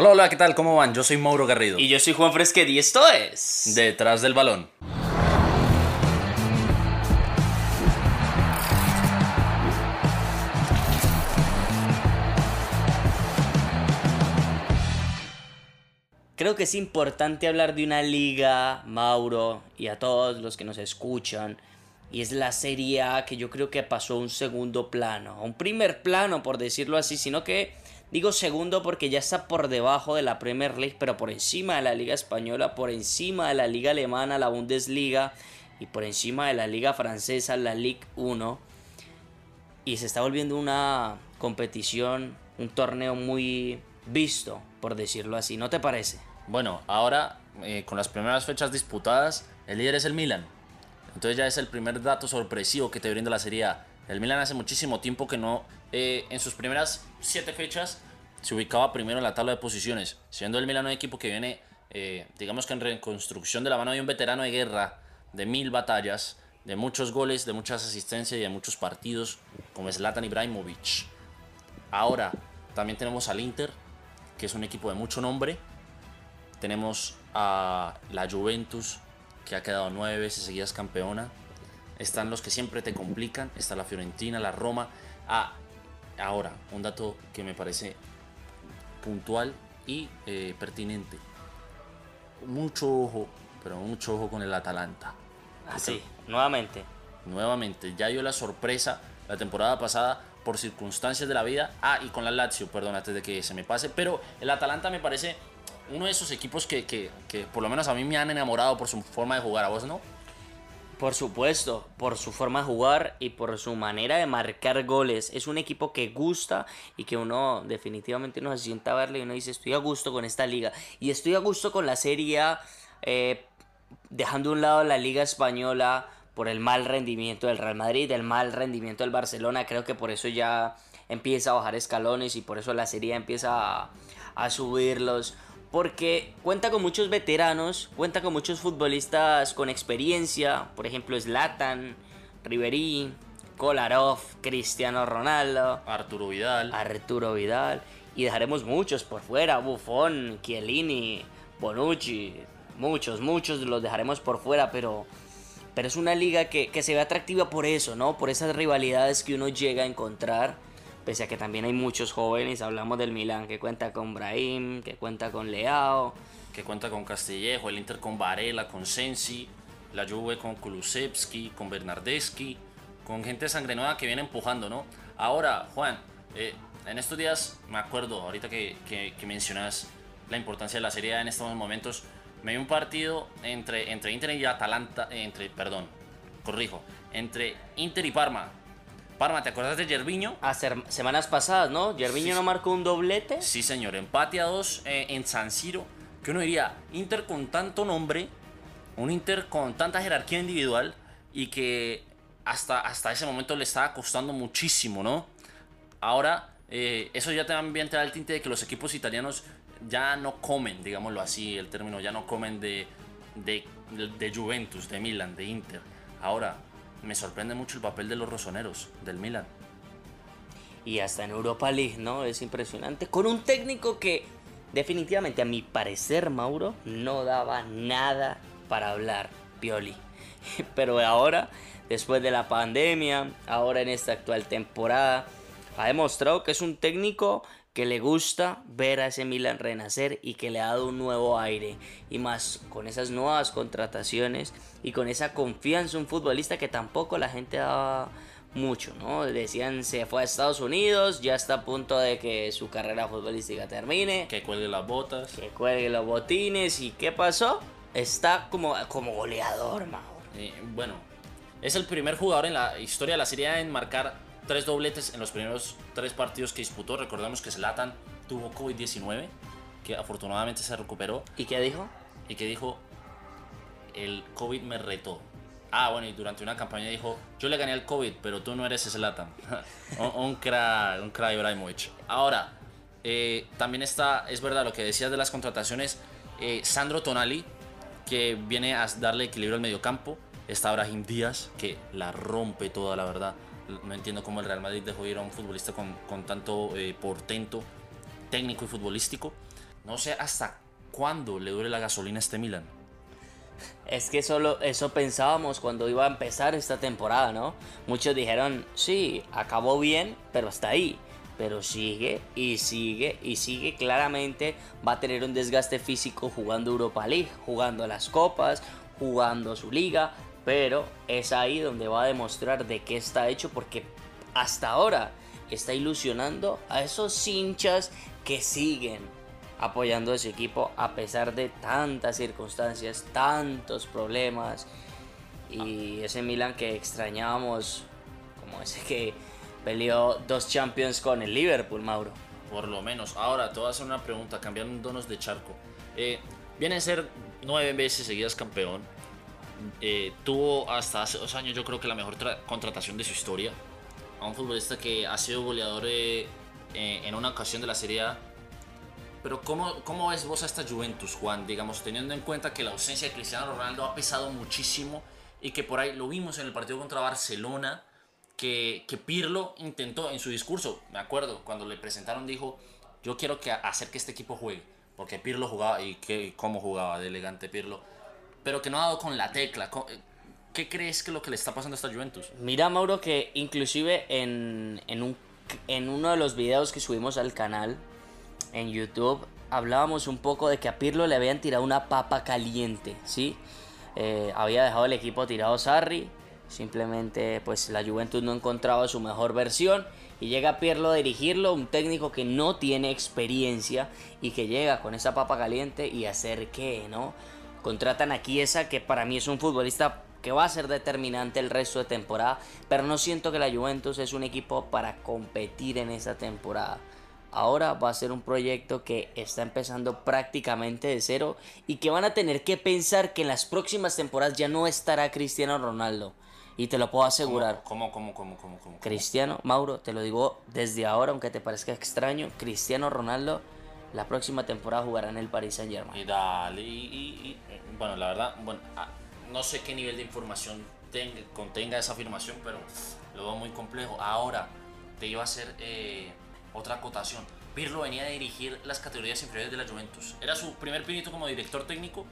Hola, hola, ¿qué tal? ¿Cómo van? Yo soy Mauro Garrido. Y yo soy Juan Fresquet y esto es... Detrás del balón. Creo que es importante hablar de una liga, Mauro, y a todos los que nos escuchan. Y es la Serie A que yo creo que pasó a un segundo plano, a un primer plano por decirlo así, sino que digo segundo porque ya está por debajo de la Premier League, pero por encima de la Liga Española, por encima de la Liga Alemana, la Bundesliga y por encima de la Liga Francesa, la Ligue 1. Y se está volviendo una competición, un torneo muy visto, por decirlo así, ¿no te parece? Bueno, ahora eh, con las primeras fechas disputadas, el líder es el Milan. Entonces ya es el primer dato sorpresivo que te brinda la Serie A. El Milan hace muchísimo tiempo que no, eh, en sus primeras siete fechas, se ubicaba primero en la tabla de posiciones. Siendo el Milan un equipo que viene, eh, digamos que en reconstrucción de la mano de un veterano de guerra, de mil batallas, de muchos goles, de muchas asistencias y de muchos partidos, como Zlatan Ibrahimovic. Ahora también tenemos al Inter, que es un equipo de mucho nombre, tenemos a la Juventus, que ha quedado nueve veces seguidas campeona. Están los que siempre te complican. Está la Fiorentina, la Roma. Ah, ahora, un dato que me parece puntual y eh, pertinente. Mucho ojo, pero mucho ojo con el Atalanta. Así, nuevamente. Nuevamente, ya dio la sorpresa la temporada pasada por circunstancias de la vida. Ah, y con la Lazio, perdón, antes de que se me pase. Pero el Atalanta me parece uno de esos equipos que, que, que, por lo menos a mí me han enamorado por su forma de jugar, ¿a vos no? Por supuesto, por su forma de jugar y por su manera de marcar goles. Es un equipo que gusta y que uno definitivamente no se sienta a verle y uno dice estoy a gusto con esta liga. Y estoy a gusto con la Serie A, eh, dejando a un lado la liga española por el mal rendimiento del Real Madrid, el mal rendimiento del Barcelona. Creo que por eso ya empieza a bajar escalones y por eso la Serie A empieza a, a subirlos porque cuenta con muchos veteranos, cuenta con muchos futbolistas con experiencia, por ejemplo Zlatan, Ribery, Kolarov, Cristiano Ronaldo, Arturo Vidal, Arturo Vidal y dejaremos muchos por fuera, Buffon, Chiellini, Bonucci, muchos, muchos los dejaremos por fuera, pero pero es una liga que, que se ve atractiva por eso, ¿no? Por esas rivalidades que uno llega a encontrar pese a que también hay muchos jóvenes, hablamos del Milán que cuenta con Brahim, que cuenta con Leao, que cuenta con Castillejo, el Inter con Varela, con Sensi, la Juve con Kulusevski, con Bernardeschi, con gente sangre nueva que viene empujando, ¿no? Ahora, Juan, eh, en estos días, me acuerdo, ahorita que, que, que, mencionas la importancia de la Serie A en estos momentos, me vi un partido entre, entre Inter y Atalanta, eh, entre, perdón, corrijo, entre Inter y Parma, Parma, ¿te acuerdas de Yerviño? Hace semanas pasadas, ¿no? Yerviño no marcó un doblete. Sí, señor. Empate a dos eh, en San Siro. Que uno diría, Inter con tanto nombre, un Inter con tanta jerarquía individual y que hasta, hasta ese momento le estaba costando muchísimo, ¿no? Ahora, eh, eso ya también te da el tinte de que los equipos italianos ya no comen, digámoslo así, el término, ya no comen de, de, de Juventus, de Milan, de Inter. Ahora, me sorprende mucho el papel de los rosoneros, del Milan. Y hasta en Europa League, ¿no? Es impresionante. Con un técnico que definitivamente, a mi parecer, Mauro, no daba nada para hablar, Pioli. Pero ahora, después de la pandemia, ahora en esta actual temporada, ha demostrado que es un técnico que le gusta ver a ese Milan renacer y que le ha dado un nuevo aire. Y más con esas nuevas contrataciones y con esa confianza un futbolista que tampoco la gente daba mucho, ¿no? Decían se fue a Estados Unidos, ya está a punto de que su carrera futbolística termine. Que cuelgue las botas. Que cuelgue los botines. ¿Y qué pasó? Está como, como goleador, Mauro. Eh, bueno, es el primer jugador en la historia de la Serie en marcar tres dobletes en los primeros tres partidos que disputó. Recordemos que Zlatan tuvo COVID-19, que afortunadamente se recuperó. ¿Y qué dijo? Y que dijo, el COVID me retó. Ah, bueno, y durante una campaña dijo, yo le gané al COVID, pero tú no eres Zlatan. un, un crack, un crack Ibrahimovic. Ahora, eh, también está, es verdad lo que decías de las contrataciones, eh, Sandro Tonali, que viene a darle equilibrio al mediocampo. Está Brahim Díaz, que la rompe toda, la verdad no entiendo cómo el Real Madrid dejó ir a un futbolista con, con tanto eh, portento técnico y futbolístico. no sé hasta cuándo le dure la gasolina a este Milan. Es que solo eso pensábamos cuando iba a empezar esta temporada, ¿no? Muchos dijeron, sí, acabó bien, pero hasta ahí. Pero sigue y sigue y sigue. Claramente va a tener un desgaste físico jugando Europa League, jugando las copas, jugando su liga. Pero es ahí donde va a demostrar de qué está hecho porque hasta ahora está ilusionando a esos hinchas que siguen apoyando a ese equipo a pesar de tantas circunstancias, tantos problemas. Y ese Milan que extrañábamos, como ese que peleó dos Champions con el Liverpool, Mauro. Por lo menos. Ahora, te voy a hacer una pregunta, cambiándonos de charco. Eh, viene a ser nueve veces seguidas campeón. Eh, tuvo hasta hace dos años, yo creo que la mejor contratación de su historia. A un futbolista que ha sido goleador eh, en una ocasión de la Serie A pero ¿cómo, ¿cómo ves vos a esta Juventus, Juan? Digamos, teniendo en cuenta que la ausencia de Cristiano Ronaldo ha pesado muchísimo y que por ahí lo vimos en el partido contra Barcelona, que, que Pirlo intentó en su discurso, me acuerdo, cuando le presentaron dijo, yo quiero que hacer que este equipo juegue, porque Pirlo jugaba y que, cómo jugaba de elegante Pirlo, pero que no ha dado con la tecla. ¿Qué crees que lo que le está pasando a esta Juventus? Mira, Mauro, que inclusive en, en, un, en uno de los videos que subimos al canal, en YouTube hablábamos un poco de que a Pirlo le habían tirado una papa caliente, ¿sí? Eh, había dejado el equipo tirado Sarri, simplemente pues la Juventus no encontraba su mejor versión y llega Pirlo a dirigirlo, un técnico que no tiene experiencia y que llega con esa papa caliente y hacer qué, ¿no? Contratan a Chiesa que para mí es un futbolista que va a ser determinante el resto de temporada, pero no siento que la Juventus es un equipo para competir en esa temporada. Ahora va a ser un proyecto que está empezando prácticamente de cero y que van a tener que pensar que en las próximas temporadas ya no estará Cristiano Ronaldo. Y te lo puedo asegurar. ¿Cómo, cómo, cómo, cómo, cómo? Cristiano, Mauro, te lo digo desde ahora, aunque te parezca extraño, Cristiano Ronaldo la próxima temporada jugará en el Paris Saint Germain. Y dale, y, bueno, la verdad, bueno, ah, no sé qué nivel de información contenga esa afirmación, pero lo veo muy complejo. Ahora, te iba a hacer... Eh, otra acotación. Pirlo venía a dirigir las categorías inferiores de la Juventus. Era su primer pinito como director técnico.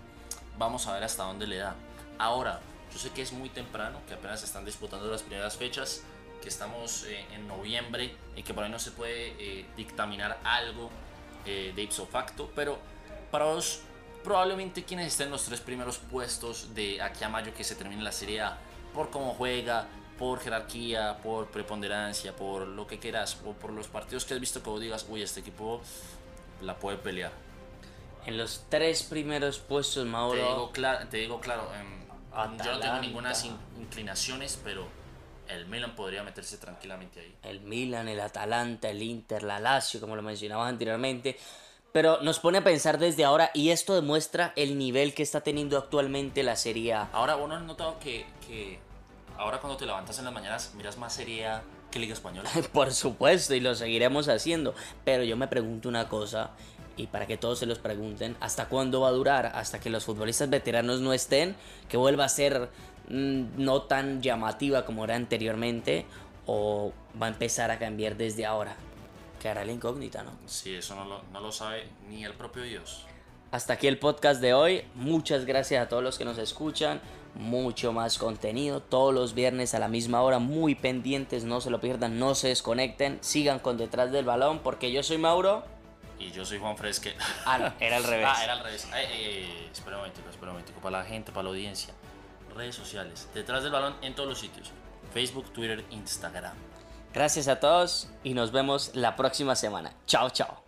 Vamos a ver hasta dónde le da. Ahora, yo sé que es muy temprano, que apenas están disputando las primeras fechas, que estamos eh, en noviembre y que por ahí no se puede eh, dictaminar algo eh, de ipso facto, pero para vos, probablemente quienes estén en los tres primeros puestos de aquí a mayo que se termine la Serie A, por cómo juega, por jerarquía, por preponderancia, por lo que quieras, o por los partidos que has visto que vos digas, uy, este equipo la puede pelear. En los tres primeros puestos, Mauro. Te digo, claro, te digo claro em, yo no tengo ninguna inclinaciones, pero el Milan podría meterse tranquilamente ahí. El Milan, el Atalanta, el Inter, la Lazio, como lo mencionabas anteriormente. Pero nos pone a pensar desde ahora y esto demuestra el nivel que está teniendo actualmente la Serie A. Ahora, ¿vos no has notado que, que ahora cuando te levantas en las mañanas miras más sería que Liga Española. Por supuesto, y lo seguiremos haciendo. Pero yo me pregunto una cosa, y para que todos se los pregunten, ¿hasta cuándo va a durar? ¿Hasta que los futbolistas veteranos no estén? ¿Que vuelva a ser no tan llamativa como era anteriormente? ¿O va a empezar a cambiar desde ahora? Que hará la incógnita, ¿no? Sí, eso no lo, no lo sabe ni el propio Dios. Hasta aquí el podcast de hoy. Muchas gracias a todos los que nos escuchan mucho más contenido todos los viernes a la misma hora, muy pendientes, no se lo pierdan, no se desconecten, sigan con detrás del balón porque yo soy Mauro. Y yo soy Juan Fresque. Ah, no, era al revés. ah, era al revés. espera un momento, espera un momento, para la gente, para la audiencia. Redes sociales, detrás del balón en todos los sitios. Facebook, Twitter, Instagram. Gracias a todos y nos vemos la próxima semana. Chao, chao.